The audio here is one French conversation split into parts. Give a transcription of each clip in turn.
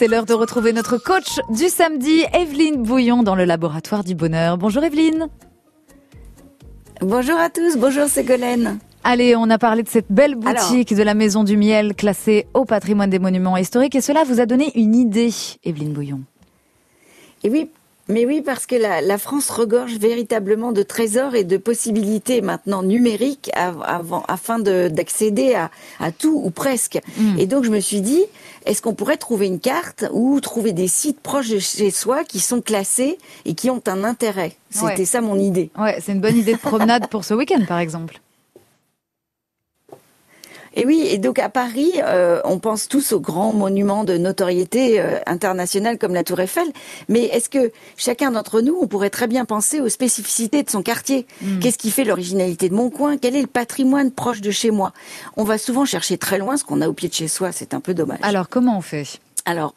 C'est l'heure de retrouver notre coach du samedi, Evelyne Bouillon, dans le laboratoire du bonheur. Bonjour Evelyne. Bonjour à tous, bonjour Ségolène. Allez, on a parlé de cette belle boutique de la Maison du Miel classée au patrimoine des monuments historiques et cela vous a donné une idée, Evelyne Bouillon. Et oui, mais oui, parce que la, France regorge véritablement de trésors et de possibilités maintenant numériques avant, afin d'accéder à, tout ou presque. Hmm. Et donc je me suis dit, est-ce qu'on pourrait trouver une carte ou trouver des sites proches de chez soi qui sont classés et qui ont un intérêt? C'était ça mon idée. Ouais, c'est une bonne idée de promenade pour ce week-end par exemple. Et oui, et donc à Paris, euh, on pense tous aux grands monuments de notoriété euh, internationale comme la Tour Eiffel, mais est-ce que chacun d'entre nous, on pourrait très bien penser aux spécificités de son quartier? Hmm. Qu'est-ce qui fait l'originalité de mon coin? Quel est le patrimoine proche de chez moi? On va souvent chercher très loin ce qu'on a au pied de chez soi, c'est un peu dommage. Alors comment on fait? Alors,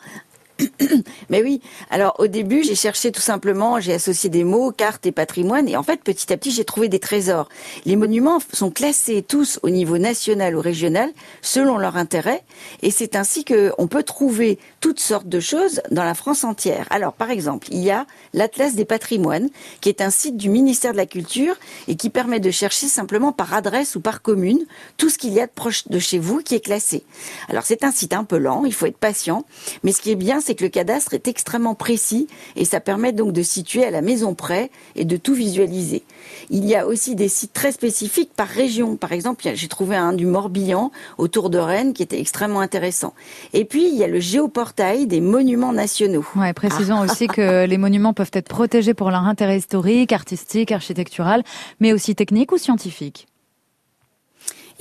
Mais oui. Alors au début, j'ai cherché tout simplement, j'ai associé des mots, cartes et patrimoine, et en fait, petit à petit, j'ai trouvé des trésors. Les monuments sont classés tous au niveau national ou régional selon leur intérêt, et c'est ainsi que on peut trouver toutes sortes de choses dans la France entière. Alors par exemple, il y a l'Atlas des patrimoines, qui est un site du ministère de la Culture et qui permet de chercher simplement par adresse ou par commune tout ce qu'il y a de proche de chez vous qui est classé. Alors c'est un site un peu lent, il faut être patient, mais ce qui est bien, c'est que le cadastre est extrêmement précis et ça permet donc de situer à la maison près et de tout visualiser. Il y a aussi des sites très spécifiques par région. Par exemple, j'ai trouvé un du Morbihan autour de Rennes qui était extrêmement intéressant. Et puis, il y a le géoportail des monuments nationaux. Ouais, précisons ah. aussi que les monuments peuvent être protégés pour leur intérêt historique, artistique, architectural, mais aussi technique ou scientifique.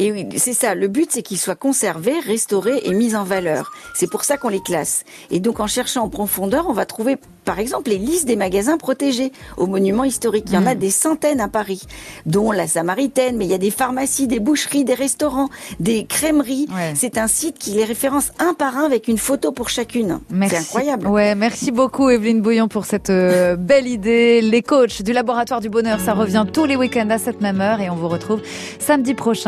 Et oui, c'est ça. Le but, c'est qu'ils soient conservés, restaurés et mis en valeur. C'est pour ça qu'on les classe. Et donc, en cherchant en profondeur, on va trouver, par exemple, les listes des magasins protégés aux monuments historiques. Il y en a hmm. des centaines à Paris, dont la Samaritaine, mais il y a des pharmacies, des boucheries, des restaurants, des crèmeries. C'est un site qui les référence un par un avec une photo pour chacune. C'est incroyable. Ouais, merci beaucoup, Evelyne Bouillon, pour cette euh, belle idée. Les coachs du Laboratoire du Bonheur, ça revient tous les week-ends à cette même heure et on vous retrouve samedi prochain.